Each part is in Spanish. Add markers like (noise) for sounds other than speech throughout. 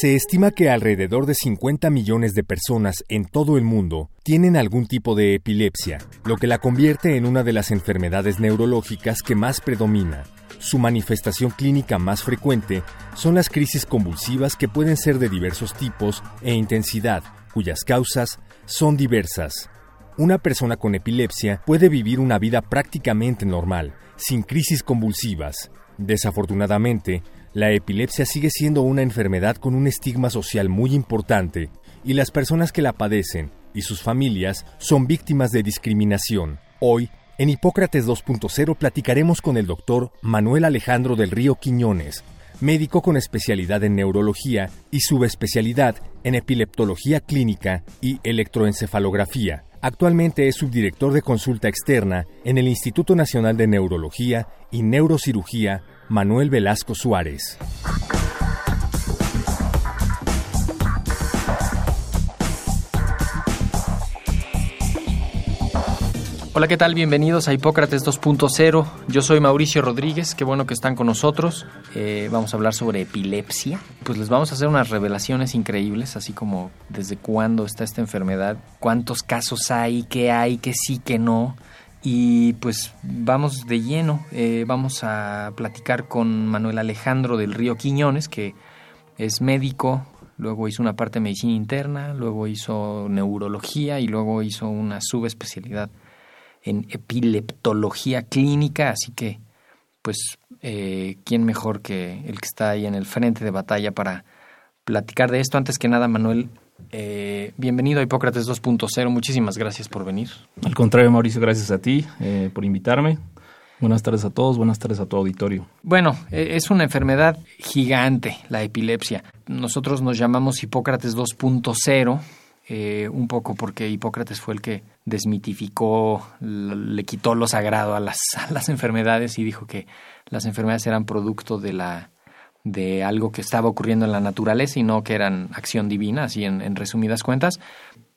Se estima que alrededor de 50 millones de personas en todo el mundo tienen algún tipo de epilepsia, lo que la convierte en una de las enfermedades neurológicas que más predomina. Su manifestación clínica más frecuente son las crisis convulsivas que pueden ser de diversos tipos e intensidad, cuyas causas son diversas. Una persona con epilepsia puede vivir una vida prácticamente normal, sin crisis convulsivas. Desafortunadamente, la epilepsia sigue siendo una enfermedad con un estigma social muy importante y las personas que la padecen y sus familias son víctimas de discriminación. Hoy, en Hipócrates 2.0 platicaremos con el doctor Manuel Alejandro del Río Quiñones, médico con especialidad en neurología y subespecialidad en epileptología clínica y electroencefalografía. Actualmente es subdirector de consulta externa en el Instituto Nacional de Neurología y Neurocirugía Manuel Velasco Suárez. Hola, ¿qué tal? Bienvenidos a Hipócrates 2.0. Yo soy Mauricio Rodríguez, qué bueno que están con nosotros. Eh, vamos a hablar sobre epilepsia. Pues les vamos a hacer unas revelaciones increíbles, así como desde cuándo está esta enfermedad, cuántos casos hay, qué hay, qué sí, qué no. Y pues vamos de lleno, eh, vamos a platicar con Manuel Alejandro del Río Quiñones, que es médico, luego hizo una parte de medicina interna, luego hizo neurología y luego hizo una subespecialidad en epileptología clínica, así que pues eh, quién mejor que el que está ahí en el frente de batalla para platicar de esto. Antes que nada, Manuel, eh, bienvenido a Hipócrates 2.0. Muchísimas gracias por venir. Al contrario, Mauricio, gracias a ti eh, por invitarme. Buenas tardes a todos, buenas tardes a tu auditorio. Bueno, e, es una enfermedad gigante, la epilepsia. Nosotros nos llamamos Hipócrates 2.0, eh, un poco porque Hipócrates fue el que desmitificó, le quitó lo sagrado a las, a las enfermedades y dijo que las enfermedades eran producto de la de algo que estaba ocurriendo en la naturaleza y no que eran acción divina, así en, resumidas cuentas.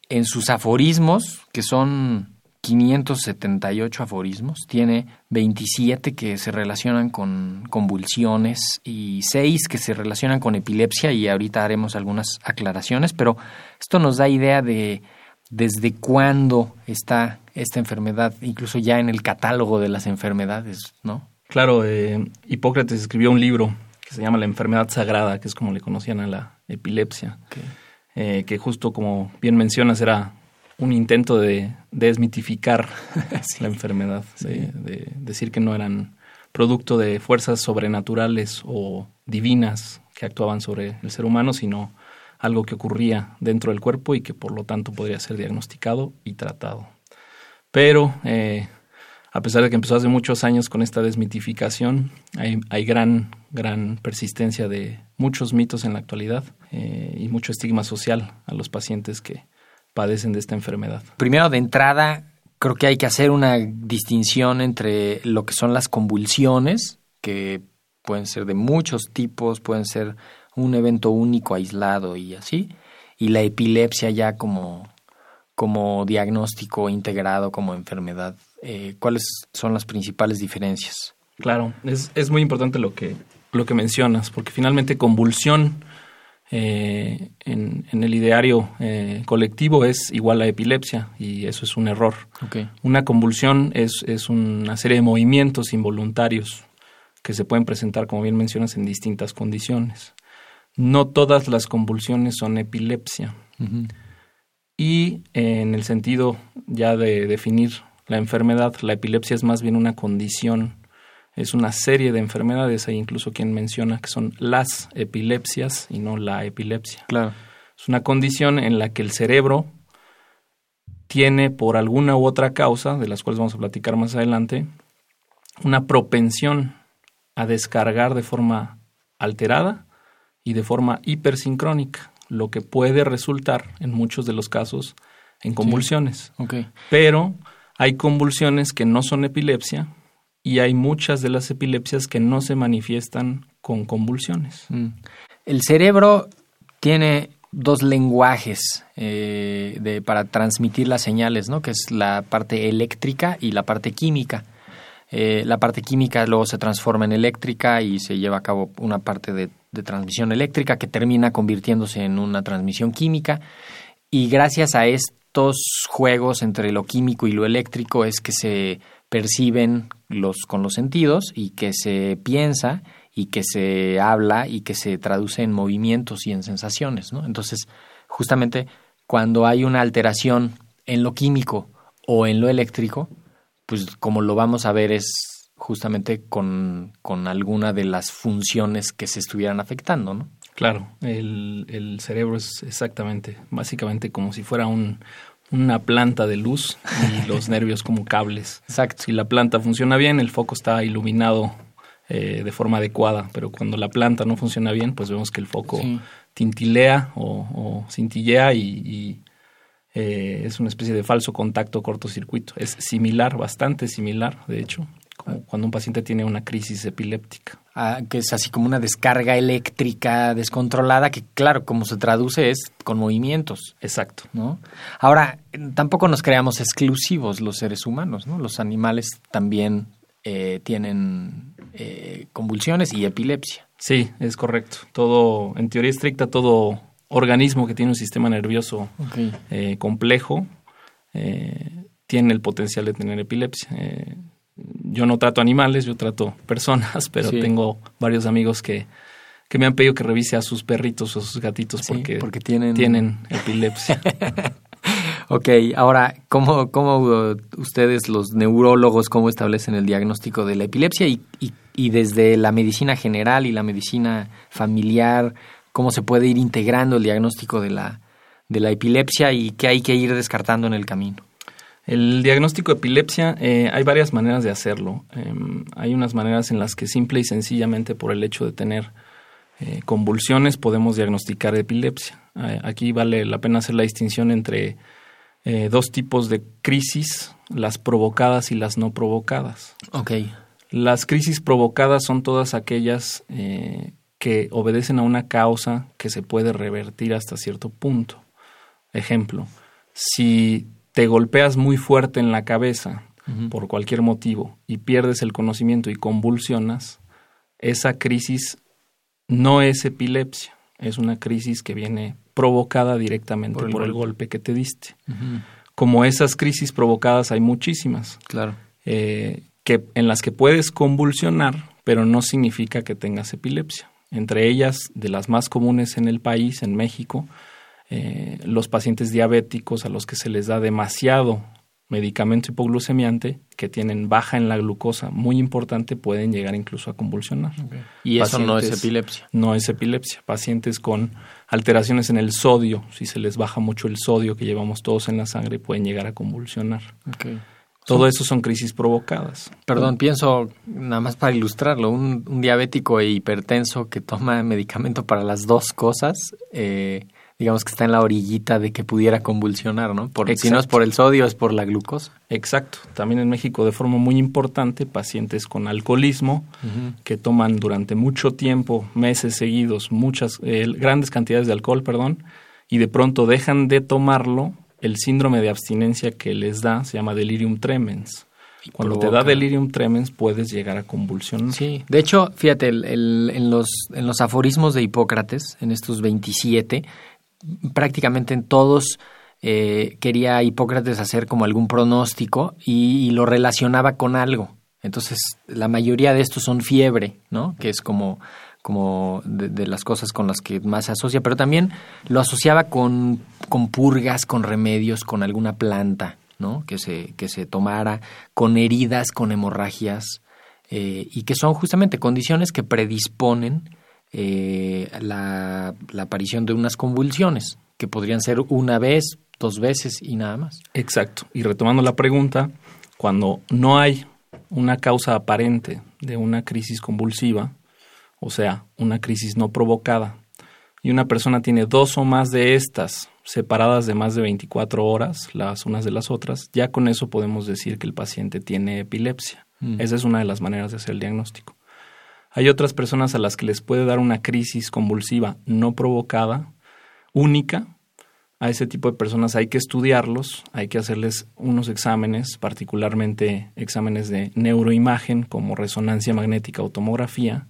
En sus aforismos, que son 578 aforismos, tiene 27 que se relacionan con convulsiones y 6 que se relacionan con epilepsia y ahorita haremos algunas aclaraciones, pero esto nos da idea de desde cuándo está esta enfermedad, incluso ya en el catálogo de las enfermedades, ¿no? Claro, eh, Hipócrates escribió un libro que se llama La enfermedad sagrada, que es como le conocían a la epilepsia, eh, que justo como bien mencionas era un intento de desmitificar (laughs) la enfermedad, de, decir que no eran producto de fuerzas sobrenaturales o divinas que actuaban sobre el ser humano, sino algo que ocurría dentro del cuerpo y que por lo tanto podría ser diagnosticado y tratado. Pero eh, a pesar de que empezó hace muchos años con esta desmitificación, hay, gran, gran persistencia de muchos mitos en la actualidad eh, y mucho estigma social a los pacientes que padecen de esta enfermedad. Primero, de entrada, creo que hay que hacer una distinción entre lo que son las convulsiones, que pueden ser de muchos tipos, pueden ser un evento único, aislado y así, y la epilepsia ya como, como diagnóstico integrado como enfermedad eh, ¿cuáles son las principales diferencias? Claro, es, es, muy importante lo que, lo que mencionas, porque finalmente convulsión eh, en, en, el ideario eh, colectivo es igual a epilepsia y eso es un error. Una convulsión es, es una serie de movimientos involuntarios que se pueden presentar, como bien mencionas, en distintas condiciones. No todas las convulsiones son epilepsia. Y en el sentido ya de definir la enfermedad. La epilepsia es más bien una condición, es una serie de enfermedades. Hay incluso quien menciona que son las epilepsias y no la epilepsia. Claro. Es una condición en la que el cerebro tiene, por alguna u otra causa, de las cuales vamos a platicar más adelante, una propensión a descargar de forma alterada y de forma hipersincrónica. lo que puede resultar en muchos de los casos en convulsiones. Ok. Pero hay convulsiones que no son epilepsia y hay muchas de las epilepsias que no se manifiestan con convulsiones. Mm. El cerebro tiene dos lenguajes eh, para transmitir las señales, ¿no? Que es la parte eléctrica y la parte química. Eh, la parte química luego se transforma en eléctrica y se lleva a cabo una parte de, transmisión eléctrica que termina convirtiéndose en una transmisión química. Y gracias a estos juegos entre lo químico y lo eléctrico es que se perciben los, con los sentidos y que se piensa y que se habla y que se traduce en movimientos y en sensaciones, ¿no? Entonces, justamente cuando hay una alteración en lo químico o en lo eléctrico, pues como lo vamos a ver es justamente con, con alguna de las funciones que se estuvieran afectando, ¿no? Claro, el, el cerebro es exactamente, básicamente como si fuera un, una planta de luz y (laughs) los nervios como cables. Exacto. Si la planta funciona bien, el foco está iluminado eh, de forma adecuada, pero cuando la planta no funciona bien, pues vemos que el foco Sí. tintilea o, o cintillea y, y, eh, es una especie de falso contacto cortocircuito. Es similar, bastante similar, de hecho, como cuando un paciente tiene una crisis epiléptica. Ah, que es así como una descarga eléctrica descontrolada que, claro, como se traduce es con movimientos. Exacto. ¿no? Ahora, tampoco nos creamos exclusivos los seres humanos, ¿no? Los animales también eh, tienen eh, convulsiones y epilepsia. Sí, es correcto. Todo, en teoría estricta, todo organismo que tiene un sistema nervioso eh, complejo eh, tiene el potencial de tener epilepsia. Yo no trato animales, yo trato (laughs) personas, pero Sí. tengo varios amigos que, que me han pedido que revise a sus perritos o a sus gatitos Sí, porque, porque tienen- tienen epilepsia. (laughs) Ok, ahora, ¿cómo, cómo ustedes, los neurólogos, cómo establecen el diagnóstico de la epilepsia y, y, y desde la medicina general y la medicina familiar, cómo se puede ir integrando el diagnóstico de la, de la epilepsia y qué hay que ir descartando en el camino? El diagnóstico de epilepsia, eh, hay varias maneras de hacerlo. Em, hay unas maneras en las que simple y sencillamente por el hecho de tener eh, convulsiones podemos diagnosticar epilepsia. Aquí vale la pena hacer la distinción entre eh, dos tipos de crisis, las provocadas y las no provocadas. Ok, Las crisis provocadas son todas aquellas que obedecen a una causa que se puede revertir hasta cierto punto. Ejemplo, si te golpeas muy fuerte en la cabeza por cualquier motivo y pierdes el conocimiento y convulsionas, esa crisis no es epilepsia, es una crisis que viene provocada directamente Por por el golpe que te diste. Como esas crisis provocadas hay muchísimas claro. eh, que, en las que puedes convulsionar, pero no significa que tengas epilepsia. Entre ellas, de las más comunes en el país, en México, eh, los pacientes diabéticos a los que se les da demasiado medicamento hipoglucemiante, que tienen baja en la glucosa muy importante, pueden llegar incluso a convulsionar. Y eso no es epilepsia. No es epilepsia. Pacientes con alteraciones en el sodio, si se les baja mucho el sodio que llevamos todos en la sangre, pueden llegar a convulsionar. Todo eso son crisis provocadas. Perdón, pienso, nada más para ilustrarlo, un, un diabético e hipertenso que toma medicamento para las dos cosas, eh, digamos que está en la orillita de que pudiera convulsionar, ¿no? Por, si no es por el sodio, es por la glucosa. Exacto. También en México, de forma muy importante, pacientes con alcoholismo que toman durante mucho tiempo, meses seguidos, muchas, eh, grandes cantidades de alcohol, perdón, y de pronto dejan de tomarlo, el síndrome de abstinencia que les da se llama delirium tremens. Cuando te da delirium tremens puedes llegar a convulsionar. Sí, de hecho, fíjate, el- el- en, los, en los aforismos de Hipócrates, en estos 27, prácticamente en todos eh, quería Hipócrates hacer como algún pronóstico y, lo relacionaba con algo. Entonces, la mayoría de estos son fiebre, ¿no? Que es como, como de, de las cosas con las que más se asocia, pero también lo asociaba con, con purgas, con remedios, con alguna planta, ¿no? Que se, que se tomara, con heridas, con hemorragias, eh, y que son justamente condiciones que predisponen eh, la, la aparición de unas convulsiones, que podrían ser una vez, dos veces y nada más. Exacto. Y retomando la pregunta, cuando no hay una causa aparente de una crisis convulsiva, o sea, una crisis no provocada, y una persona tiene dos o más de estas separadas de más de 24 horas las unas de las otras, ya con eso podemos decir que el paciente tiene epilepsia. Mm. Esa es una de las maneras de hacer el diagnóstico. Hay otras personas a las que les puede dar una crisis convulsiva no provocada, única. A ese tipo de personas hay que estudiarlos, hay que hacerles unos exámenes, particularmente exámenes de neuroimagen como resonancia magnética o tomografía,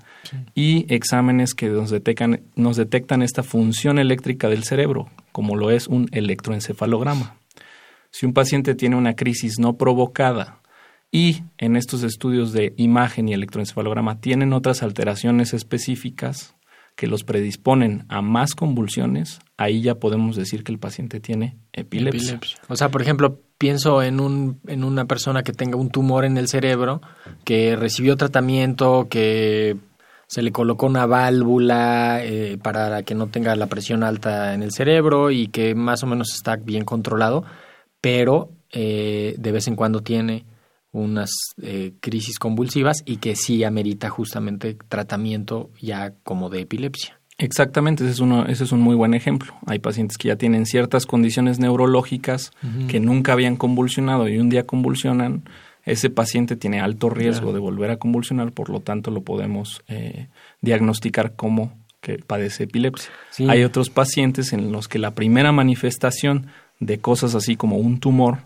y exámenes que nos detectan, nos detectan esta función eléctrica del cerebro, como lo es un electroencefalograma. Si un paciente tiene una crisis no provocada y en estos estudios de imagen y electroencefalograma tienen otras alteraciones específicas que los predisponen a más convulsiones, ahí ya podemos decir que el paciente tiene epilepsia. O sea, por ejemplo, pienso en, un, en una persona que tenga un tumor en el cerebro, que recibió tratamiento, que se le colocó una válvula eh, para que no tenga la presión alta en el cerebro y que más o menos está bien controlado, pero eh, de vez en cuando tiene unas eh, crisis convulsivas y que sí amerita justamente tratamiento ya como de epilepsia. Exactamente, ese es, uno, ese es un muy buen ejemplo. Hay pacientes que ya tienen ciertas condiciones neurológicas que nunca habían convulsionado y un día convulsionan. Ese paciente tiene alto riesgo Claro. de volver a convulsionar, por lo tanto lo podemos eh, diagnosticar como que padece epilepsia. Sí. Hay otros pacientes en los que la primera manifestación de cosas así como un tumor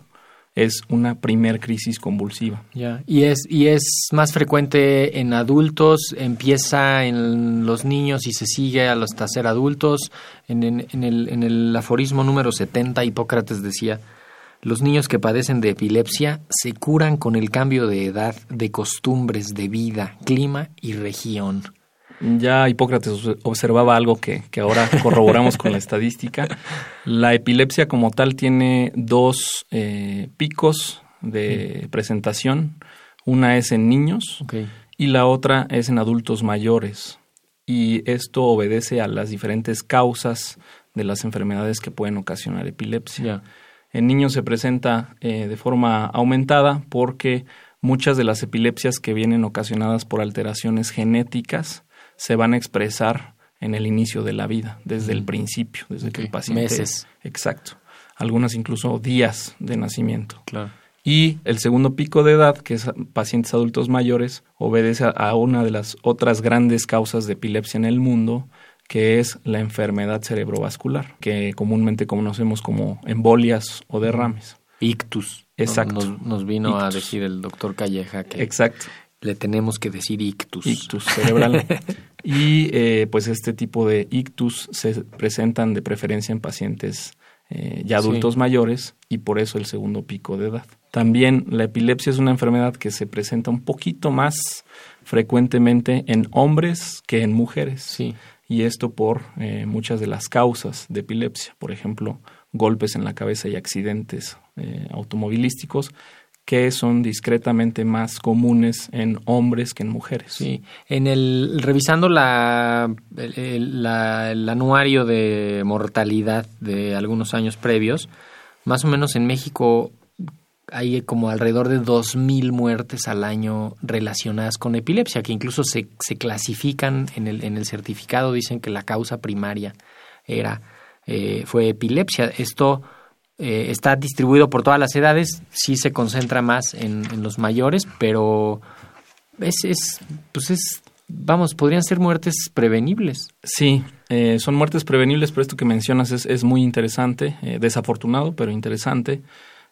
es una primer crisis convulsiva. Y es, y es más frecuente en adultos, empieza en los niños y se sigue hasta ser adultos. En, en- en el, en el aforismo número 70, Hipócrates decía, los niños que padecen de epilepsia se curan con el cambio de edad, de costumbres, de vida, clima y región. Ya Hipócrates obs- observaba algo que, que ahora (laughs) corroboramos con la estadística. La epilepsia como tal tiene dos eh, picos de presentación. Una es en niños y la otra es en adultos mayores. Y esto obedece a las diferentes causas de las enfermedades que pueden ocasionar epilepsia. En niños se presenta eh, de forma aumentada porque muchas de las epilepsias que vienen ocasionadas por alteraciones genéticas se van a expresar en el inicio de la vida, desde el principio, desde que el paciente... meses. Exacto. Algunas incluso días de nacimiento. Claro. Y el segundo pico de edad, que es pacientes adultos mayores, obedece a- una de las otras grandes causas de epilepsia en el mundo, que es la enfermedad cerebrovascular, que comúnmente conocemos como embolias o derrames. Ictus. Exacto. Nos, nos vino a decir el doctor Calleja que Exacto. Le tenemos que decir ictus. Ictus cerebral. (laughs) y eh, pues este tipo de ictus se presentan de preferencia en pacientes eh, ya adultos Sí. mayores y por eso el segundo pico de edad. También la epilepsia es una enfermedad que se presenta un poquito más frecuentemente en hombres que en mujeres. Sí. Y esto por eh, muchas de las causas de epilepsia, por ejemplo, golpes en la cabeza y accidentes eh, automovilísticos que son discretamente más comunes en hombres que en mujeres. Sí, en el revisando la el, anuario de mortalidad de algunos años previos, más o menos en México hay como alrededor de 2.000 muertes al año relacionadas con epilepsia, que incluso se, se clasifican en el, en el certificado, dicen que la causa primaria era eh, fue epilepsia. Esto eh, está distribuido por todas las edades, sí se concentra más en, en los mayores, pero es, es, pues es, vamos, podrían ser muertes prevenibles. Sí, eh, son muertes prevenibles, pero esto que mencionas es, es muy interesante, eh, desafortunado, pero interesante.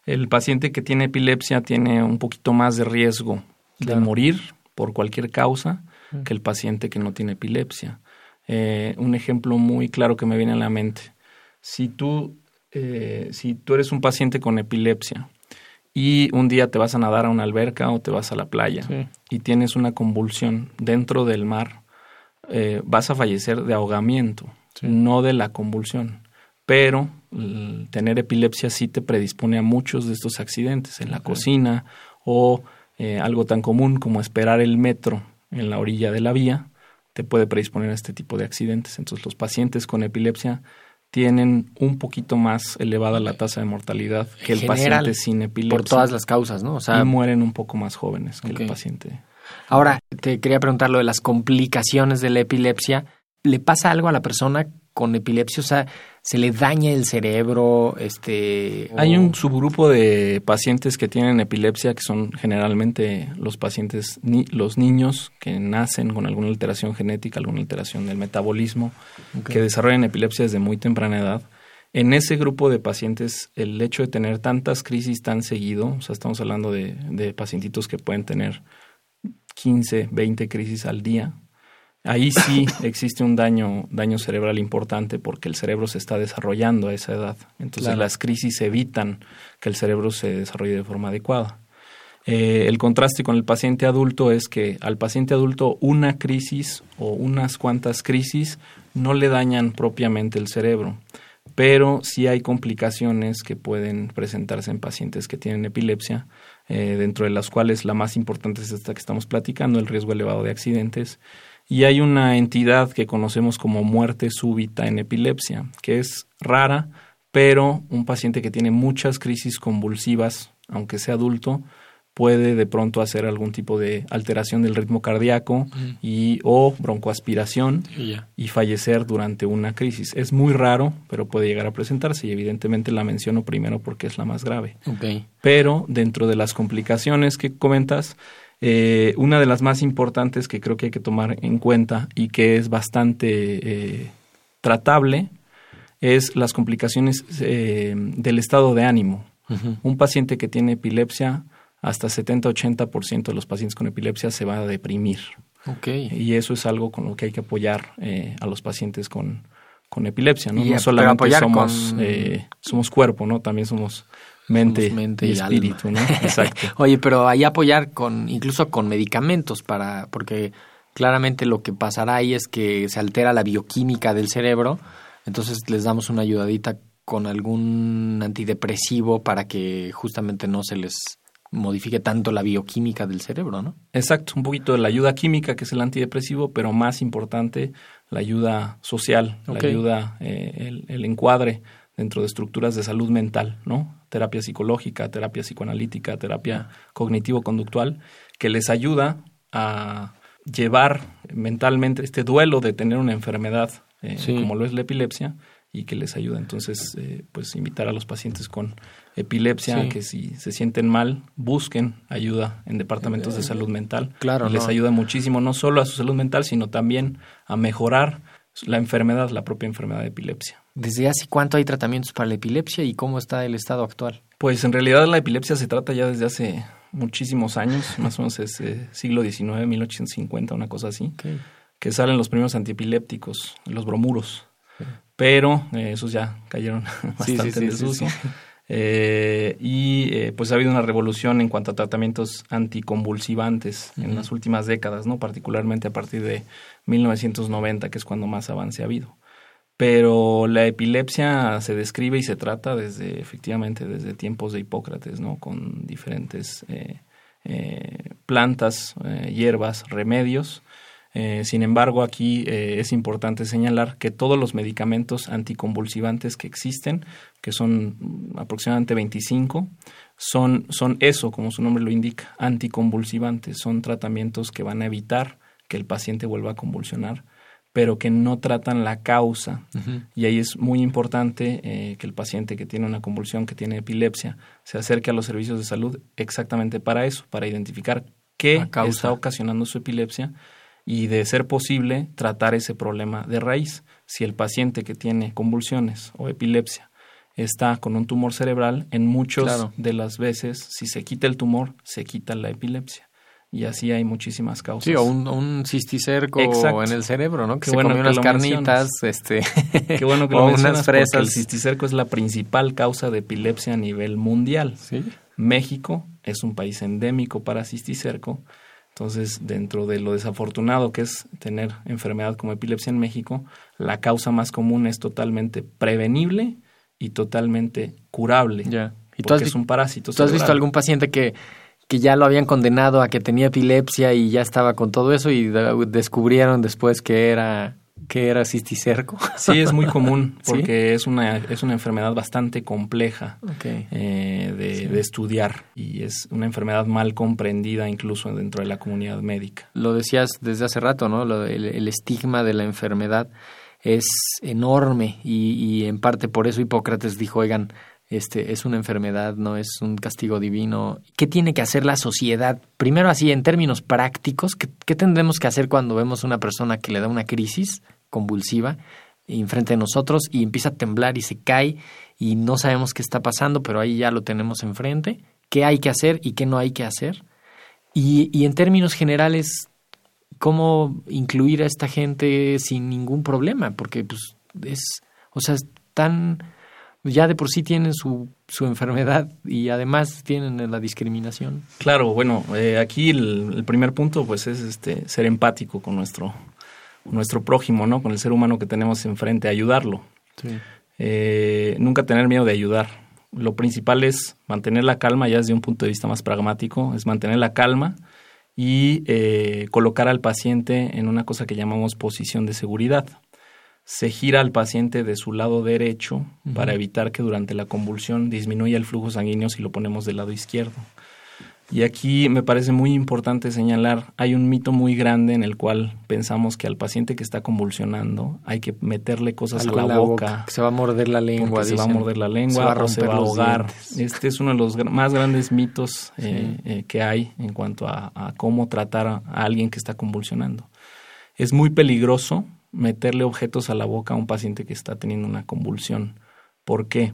El paciente que tiene epilepsia tiene un poquito más de riesgo Claro. de morir por cualquier causa que el paciente que no tiene epilepsia. Un ejemplo muy claro que me viene a la mente. Si tú, eh, si tú eres un paciente con epilepsia y un día te vas a nadar a una alberca o te vas a la playa Sí. y tienes una convulsión dentro del mar, eh, vas a fallecer de ahogamiento, Sí. no de la convulsión. Pero el tener epilepsia sí te predispone a muchos de estos accidentes en la cocina o eh, algo tan común como esperar el metro en la orilla de la vía te puede predisponer a este tipo de accidentes. Entonces los pacientes con epilepsia tienen un poquito más elevada la tasa de mortalidad que el General, paciente sin epilepsia. Por todas las causas, ¿no? O sea, y mueren un poco más jóvenes que el paciente. ahora te quería preguntar lo de las complicaciones de la epilepsia. ¿Le pasa algo a la persona con epilepsia? O sea, ¿se le daña el cerebro? Este, o- Hay un subgrupo de pacientes que tienen epilepsia que son generalmente los pacientes, ni- los niños que nacen con alguna alteración genética, alguna alteración del metabolismo, que desarrollan epilepsia desde muy temprana edad. En ese grupo de pacientes, el hecho de tener tantas crisis tan seguido, o sea, estamos hablando de, de pacientitos que pueden tener 15, 20 crisis al día, ahí sí existe un daño, daño cerebral importante porque el cerebro se está desarrollando a esa edad. Entonces Claro. las crisis evitan que el cerebro se desarrolle de forma adecuada. Eh, el contraste con el paciente adulto es que al paciente adulto una crisis o unas cuantas crisis no le dañan propiamente el cerebro, pero sí hay complicaciones que pueden presentarse en pacientes que tienen epilepsia, eh, dentro de las cuales la más importante es esta que estamos platicando, el riesgo elevado de accidentes. Y hay una entidad que conocemos como muerte súbita en epilepsia, que es rara, pero un paciente que tiene muchas crisis convulsivas, aunque sea adulto, puede de pronto hacer algún tipo de alteración del ritmo cardíaco y o broncoaspiración y fallecer durante una crisis. Es muy raro, pero puede llegar a presentarse y evidentemente la menciono primero porque es la más grave. Pero dentro de las complicaciones que comentas, eh, una de las más importantes que creo que hay que tomar en cuenta y que es bastante eh, tratable es las complicaciones eh, del estado de ánimo. Un paciente que tiene epilepsia, hasta 70-80% de los pacientes con epilepsia se va a deprimir. Y eso es algo con lo que hay que apoyar eh, a los pacientes con, con epilepsia. No, Y, no solamente somos, con- somos cuerpo, ¿no? También somos mente, mente y, y espíritu, alma. ¿no? (laughs) Exacto. (laughs) Oye, pero ahí apoyar con, incluso con medicamentos para, porque claramente lo que pasará ahí es que se altera la bioquímica del cerebro, entonces les damos una ayudadita con algún antidepresivo para que justamente no se les modifique tanto la bioquímica del cerebro, ¿no? Exacto, un poquito de la ayuda química, que es el antidepresivo, pero más importante, la ayuda social, la ayuda, eh, el, el encuadre dentro de estructuras de salud mental, ¿no? Terapia psicológica, terapia psicoanalítica, terapia cognitivo-conductual, que les ayuda a llevar mentalmente este duelo de tener una enfermedad eh, Sí. como lo es la epilepsia y que les ayuda. Entonces, eh, pues invitar a los pacientes con epilepsia Sí. que si se sienten mal, busquen ayuda en departamentos de salud mental. Claro, Y les no. ayuda muchísimo, no solo a su salud mental, sino también a mejorar la enfermedad, la propia enfermedad de epilepsia. ¿Desde hace cuánto hay tratamientos para la epilepsia y cómo está el estado actual? Pues en realidad la epilepsia se trata ya desde hace muchísimos años, más o menos es eh, siglo XIX, 1850, una cosa así, que salen los primeros antiepilépticos, los bromuros. Pero eh, esos ya cayeron Sí, (laughs) sí, bastante sí, en desuso. Eh, y eh, pues ha habido una revolución en cuanto a tratamientos anticonvulsivantes en las últimas décadas, ¿no? Particularmente a partir de 1990, que es cuando más avance ha habido. Pero la epilepsia se describe y se trata desde, efectivamente, desde tiempos de Hipócrates, ¿no? Con diferentes eh, eh, plantas, eh, hierbas, remedios. Sin embargo, aquí es importante señalar que todos los medicamentos anticonvulsivantes que existen, que son aproximadamente 25, son, son eso, como su nombre lo indica, anticonvulsivantes. Son tratamientos que van a evitar que el paciente vuelva a convulsionar, pero que no tratan la causa. Y ahí es muy importante eh, que el paciente que tiene una convulsión, que tiene epilepsia, se acerque a los servicios de salud exactamente para eso, para identificar qué está ocasionando su epilepsia y de ser posible tratar ese problema de raíz. Si el paciente que tiene convulsiones o epilepsia está con un tumor cerebral, en muchos Claro. de las veces, si se quita el tumor, se quita la epilepsia. Y así hay muchísimas causas. Sí, o un, un cisticerco Exacto. en el cerebro, ¿no? Que Qué se bueno comió que unas carnitas, este... Qué bueno que (laughs) o lo unas mencionas porque el fresas. cisticerco es la principal causa de epilepsia a nivel mundial. Sí. México es un país endémico para cisticerco. Entonces, dentro de lo desafortunado que es tener enfermedad como epilepsia en México, la causa más común es totalmente prevenible y totalmente curable. Ya. ¿Y tú porque has, es un parásito. tú has visto algún paciente que, que ya lo habían condenado a que tenía epilepsia y ya estaba con todo eso y de- descubrieron después que era que era cisticerco? Sí, es muy común (laughs) ¿Sí? porque es, una, es una enfermedad bastante compleja. Eh, de, Sí. de estudiar y es una enfermedad mal comprendida incluso dentro de la comunidad médica. Lo decías desde hace rato, ¿no? Lo- el, el estigma de la enfermedad. es enorme y, y en parte por eso Hipócrates dijo, oigan, este es una enfermedad, no es un castigo divino. ¿Qué tiene que hacer la sociedad? Primero así, en términos prácticos, ¿qué, tendremos que hacer cuando vemos una persona que le da una crisis convulsiva enfrente de nosotros y empieza a temblar y se cae y no sabemos qué está pasando, pero ahí ya lo tenemos enfrente? ¿Qué hay que hacer y qué no hay que hacer? Y, y en términos generales, ¿cómo incluir a esta gente sin ningún problema? Porque pues es, o sea, tan ya de por sí tienen su, su enfermedad y además tienen la discriminación. Claro, bueno, eh, aquí el, el, primer punto pues es este ser empático con nuestro, nuestro prójimo, ¿no? Con el ser humano que tenemos enfrente, ayudarlo. Sí. Eh, nunca tener miedo de ayudar. Lo principal es mantener la calma, ya desde un punto de vista más pragmático, es mantener la calma y eh, colocar al paciente en una cosa que llamamos posición de seguridad se gira al paciente de su lado derecho uh -huh. para evitar que durante la convulsión disminuya el flujo sanguíneo si lo ponemos del lado izquierdo. Y aquí me parece muy importante señalar, hay un mito muy grande en el cual pensamos que al paciente que está convulsionando hay que meterle cosas Algo a la, boca, se va a morder la lengua, se va a morder la lengua se va a, o se va a ahogar. dientes. Este es uno de los más grandes mitos Sí. eh, eh, que hay en cuanto a, a cómo tratar a, a alguien que está convulsionando. Es muy peligroso meterle objetos a la boca a un paciente que está teniendo una convulsión. ¿Por qué?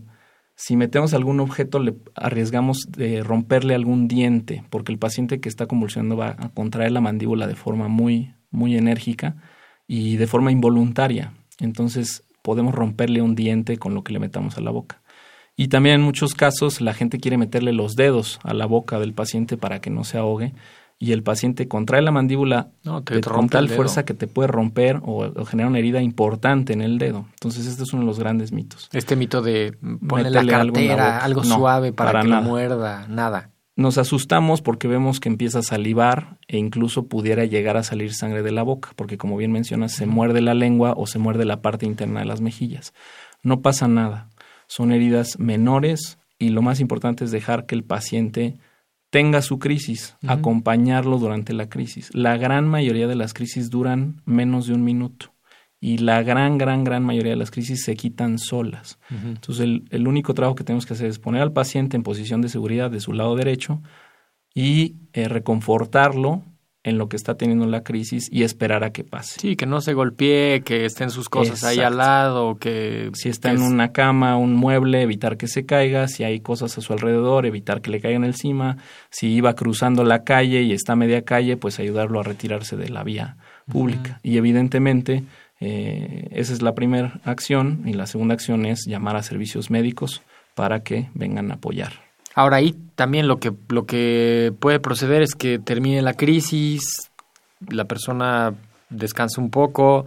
Si metemos algún objeto, le arriesgamos de romperle algún diente, porque el paciente que está convulsionando va a contraer la mandíbula de forma muy, muy enérgica y de forma involuntaria. Entonces podemos romperle un diente con lo que le metamos a la boca. Y también en muchos casos la gente quiere meterle los dedos a la boca del paciente para que no se ahogue y el paciente contrae la mandíbula No, te de- rompe con tal fuerza que te puede romper o, o generar una herida importante en el dedo. Entonces este es uno de los grandes mitos. Este mito de ponerle la algo cartera, algo No, suave para, para que nada. muerda, nada. Nos asustamos porque vemos que empieza a salivar e incluso pudiera llegar a salir sangre de la boca, porque como bien mencionas, se muerde la lengua o se muerde la parte interna de las mejillas. No pasa nada. Son heridas menores y lo más importante es dejar que el paciente tenga su crisis, acompañarlo durante la crisis. La gran mayoría de las crisis duran menos de un minuto y la gran, gran, gran mayoría de las crisis se quitan solas. Entonces, el, el único trabajo que tenemos que hacer es poner al paciente en posición de seguridad de su lado derecho y eh, reconfortarlo en lo que está teniendo la crisis y esperar a que pase. Sí, que no se golpee, que estén sus cosas ahí al lado, que... Si está que en es- una cama, un mueble, evitar que se caiga. Si hay cosas a su alrededor, evitar que le caigan encima. Si iba cruzando la calle y está a media calle, pues ayudarlo a retirarse de la vía pública. Y evidentemente, eh, esa es la primera acción. Y la segunda acción es llamar a servicios médicos para que vengan a apoyar. Ahora ahí también lo que, lo que puede proceder es que termine la crisis, la persona descansa un poco,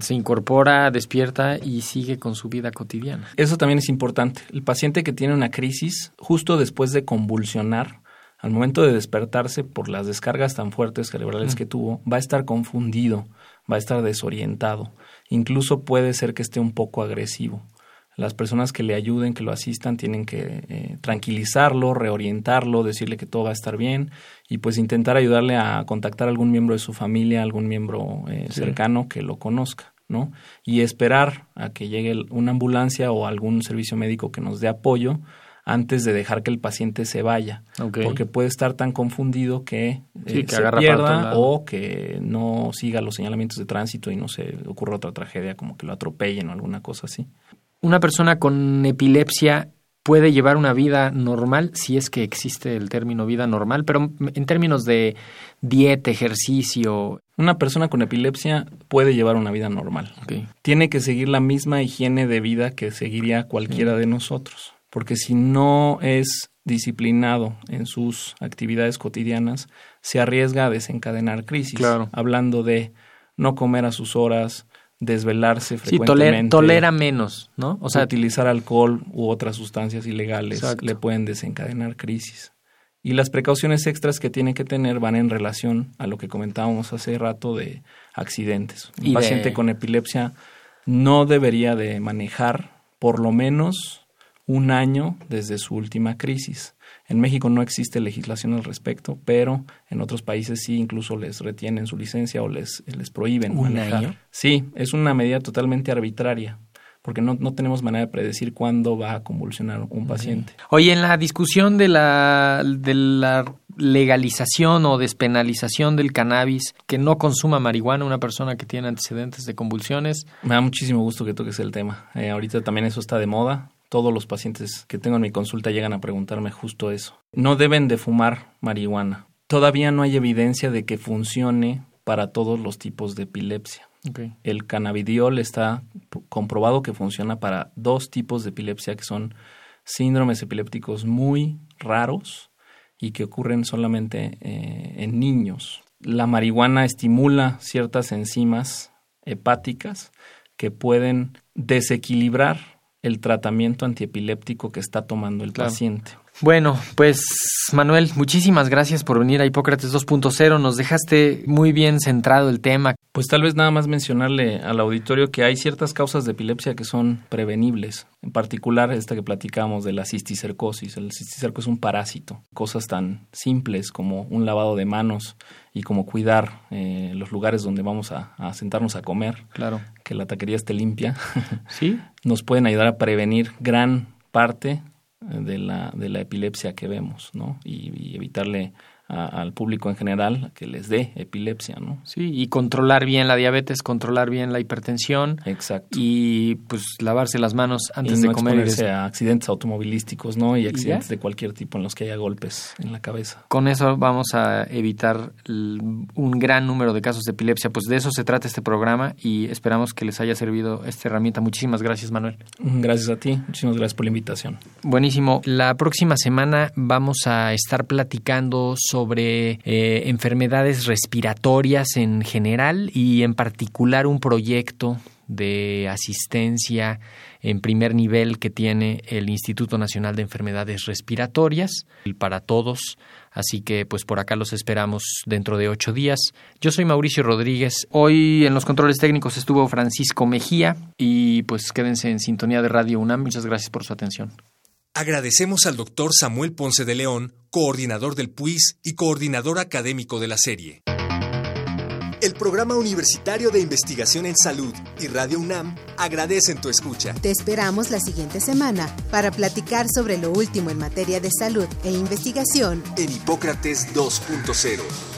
se incorpora, despierta y sigue con su vida cotidiana. Eso también es importante. El paciente que tiene una crisis, justo después de convulsionar, al momento de despertarse por las descargas tan fuertes cerebrales que tuvo, va a estar confundido, va a estar desorientado. Incluso puede ser que esté un poco agresivo. Las personas que le ayuden, que lo asistan, tienen que eh, tranquilizarlo, reorientarlo, decirle que todo va a estar bien y pues intentar ayudarle a contactar a algún miembro de su familia, algún miembro eh, Sí. cercano que lo conozca, ¿no? Y esperar a que llegue una ambulancia o algún servicio médico que nos dé apoyo antes de dejar que el paciente se vaya, porque puede estar tan confundido que, eh, Sí, que se pierda o que no siga los señalamientos de tránsito y no se ocurra otra tragedia como que lo atropellen o alguna cosa así. Una persona con epilepsia puede llevar una vida normal, si es que existe el término vida normal, pero en términos de dieta, ejercicio. Una persona con epilepsia puede llevar una vida normal. Tiene que seguir la misma higiene de vida que seguiría cualquiera de nosotros, porque si no es disciplinado en sus actividades cotidianas, se arriesga a desencadenar crisis. Claro. Hablando de no comer a sus horas, desvelarse frecuentemente. tolera, tolera menos, ¿no? O sea, utilizar alcohol u otras sustancias ilegales Exacto. le pueden desencadenar crisis. Y las precauciones extras que tiene que tener van en relación a lo que comentábamos hace rato de accidentes. Un Y de- paciente con epilepsia no debería de manejar por lo menos un año desde su última crisis. En México no existe legislación al respecto, pero en otros países sí incluso les retienen su licencia o les, les prohíben ¿Un manejar. año? Sí, es una medida totalmente arbitraria, porque no, no tenemos manera de predecir cuándo va a convulsionar un paciente. Oye, en la discusión de la, de la legalización o despenalización del cannabis, que no consuma marihuana una persona que tiene antecedentes de convulsiones, Me da muchísimo gusto que toques el tema. Eh, ahorita también eso está de moda. Todos los pacientes que tengo en mi consulta llegan a preguntarme justo eso. No deben de fumar marihuana. Todavía no hay evidencia de que funcione para todos los tipos de epilepsia. El cannabidiol está comprobado que funciona para dos tipos de epilepsia que son síndromes epilépticos muy raros y que ocurren solamente eh, en niños. La marihuana estimula ciertas enzimas hepáticas que pueden desequilibrar el tratamiento antiepiléptico que está tomando el Claro. paciente. Bueno, pues Manuel, muchísimas gracias por venir a Hipócrates 2.0. Nos dejaste muy bien centrado el tema. Pues tal vez nada más mencionarle al auditorio que hay ciertas causas de epilepsia que son prevenibles. En particular esta que platicamos de la cisticercosis. El cisticerco es un parásito. Cosas tan simples como un lavado de manos y como cuidar eh, los lugares donde vamos a, a sentarnos a comer, Claro. que la taquería esté limpia, ¿Sí? (laughs) nos pueden ayudar a prevenir gran parte de la, de la epilepsia que vemos, ¿no? Y, y evitarle a- al público en general que les dé epilepsia, ¿no? Sí, y controlar bien la diabetes, controlar bien la hipertensión Exacto. y pues lavarse las manos antes y de comer. y exponerse a accidentes automovilísticos, ¿no? Y accidentes de cualquier tipo en los que haya golpes en la cabeza. Con eso vamos a evitar un gran número de casos de epilepsia. Pues de eso se trata este programa y esperamos que les haya servido esta herramienta. Muchísimas gracias, Manuel. Gracias a ti, muchísimas gracias por la invitación. Buenísimo. La próxima semana vamos a estar platicando sobre eh, enfermedades respiratorias en general y en particular un proyecto de asistencia en primer nivel que tiene el Instituto Nacional de Enfermedades Respiratorias para todos. Así que pues por acá los esperamos dentro de ocho días. Yo soy Mauricio Rodríguez. Hoy en los controles técnicos estuvo Francisco Mejía y pues quédense en sintonía de Radio UNAM. Muchas gracias por su atención. Agradecemos al doctor Samuel Ponce de León, coordinador del PUIS y coordinador académico de la serie. El Programa Universitario de Investigación en Salud y Radio UNAM agradecen tu escucha. Te esperamos la siguiente semana para platicar sobre lo último en materia de salud e investigación. En Hipócrates 2.0.